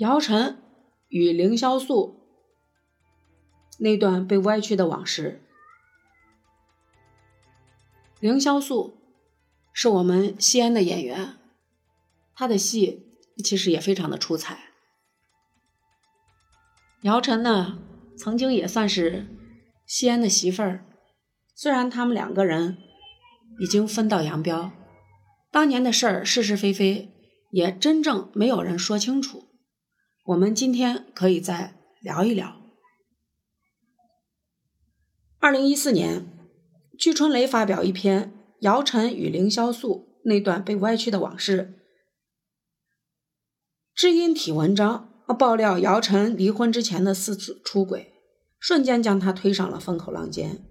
姚晨与凌潇肃那段被歪曲的往事。凌潇肃是我们西安的演员，他的戏其实也非常的出彩。姚晨呢，曾经也算是西安的媳妇儿，虽然他们两个人已经分道扬镳，当年的事儿是是非非也真正没有人说清楚。我们今天可以再聊一聊。二零一四年。据春雷发表一篇姚晨与凌潇肃那段被歪曲的往事知音体文章，爆料姚晨离婚之前的四次出轨，瞬间将他推上了风口浪尖。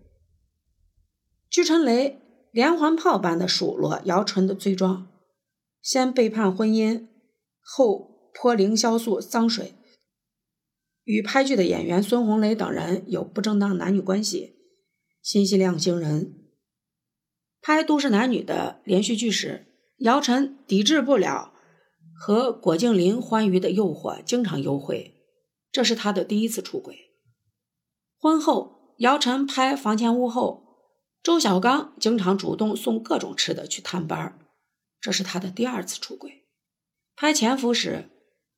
据春雷连环炮般的数落姚晨的罪状：先背叛婚姻，后泼凌潇肃脏水，与拍剧的演员孙红雷等人有不正当男女关系。信息量惊人。拍都市男女的连续剧时，姚晨抵制不了和郭敬林欢愉的诱惑，经常幽会。这是他的第一次出轨。婚后，姚晨拍《房前屋后》，周小刚经常主动送各种吃的去探班，这是他的第二次出轨。拍《潜伏》时，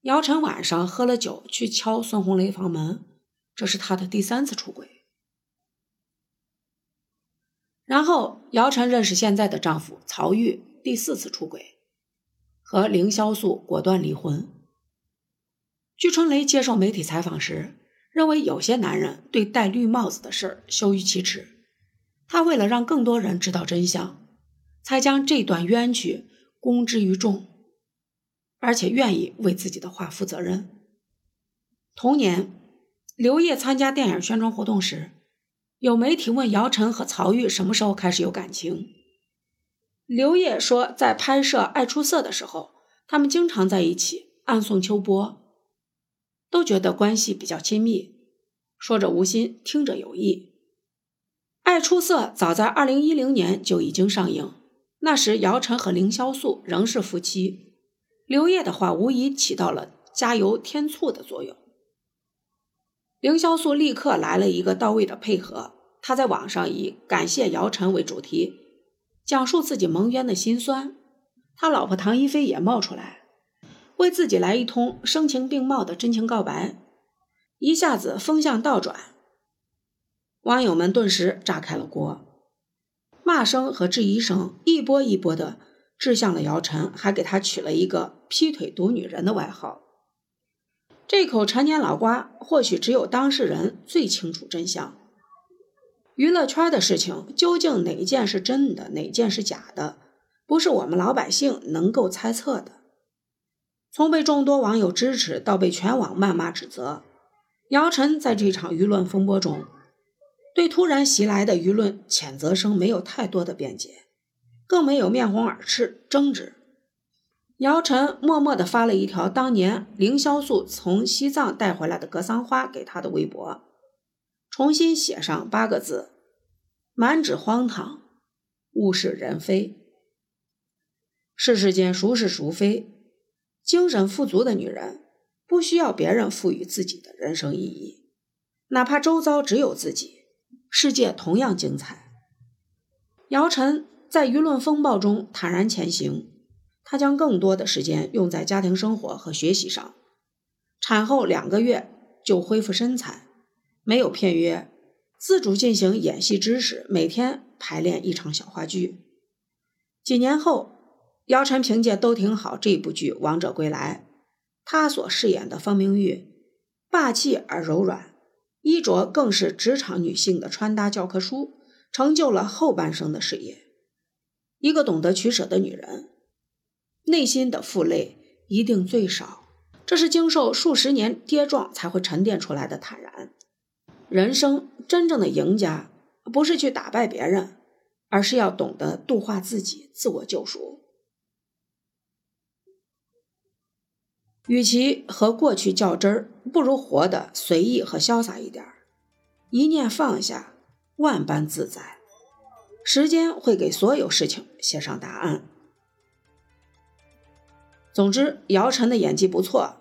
姚晨晚上喝了酒去敲孙红雷房门，这是他的第三次出轨。然后，姚晨认识现在的丈夫曹郁，第四次出轨，和凌潇肃果断离婚。据春雷接受媒体采访时，认为有些男人对戴绿帽子的事儿羞于启齿，他为了让更多人知道真相，才将这段冤屈公之于众，而且愿意为自己的话负责任。同年，刘烨参加电影宣传活动时。有媒体问姚晨和曹郁什么时候开始有感情，刘烨说，在拍摄《爱出色》的时候，他们经常在一起暗送秋波，都觉得关系比较亲密。说着无心，听着有意。《爱出色》早在二零一零年就已经上映，那时姚晨和凌潇肃仍是夫妻。刘烨的话无疑起到了加油添醋的作用。凌潇肃立刻来了一个到位的配合，他在网上以感谢姚晨为主题，讲述自己蒙冤的心酸。他老婆唐一菲也冒出来，为自己来一通声情并茂的真情告白，一下子风向倒转，网友们顿时炸开了锅，骂声和质疑声一波一波的掷向了姚晨，还给他取了一个“劈腿毒女人”的外号。这口陈年老瓜，或许只有当事人最清楚真相。娱乐圈的事情，究竟哪件是真的，哪件是假的，不是我们老百姓能够猜测的。从被众多网友支持到被全网谩骂指责，姚晨在这场舆论风波中，对突然袭来的舆论谴责声没有太多的辩解，更没有面红耳赤争执。姚晨默默地发了一条当年凌潇肃从西藏带回来的格桑花给他的微博，重新写上八个字：“满纸荒唐，物是人非。世事间孰是孰非？精神富足的女人不需要别人赋予自己的人生意义，哪怕周遭只有自己，世界同样精彩。”姚晨在舆论风暴中坦然前行。她将更多的时间用在家庭生活和学习上。产后两个月就恢复身材，没有片约，自主进行演戏知识，每天排练一场小话剧。几年后，姚晨凭借《都挺好》这部剧《王者归来》，她所饰演的方明玉霸气而柔软，衣着更是职场女性的穿搭教科书，成就了后半生的事业。一个懂得取舍的女人。内心的负累一定最少，这是经受数十年跌撞才会沉淀出来的坦然。人生真正的赢家，不是去打败别人，而是要懂得度化自己，自我救赎。与其和过去较真儿，不如活得随意和潇洒一点儿。一念放下，万般自在。时间会给所有事情写上答案。总之，姚晨的演技不错，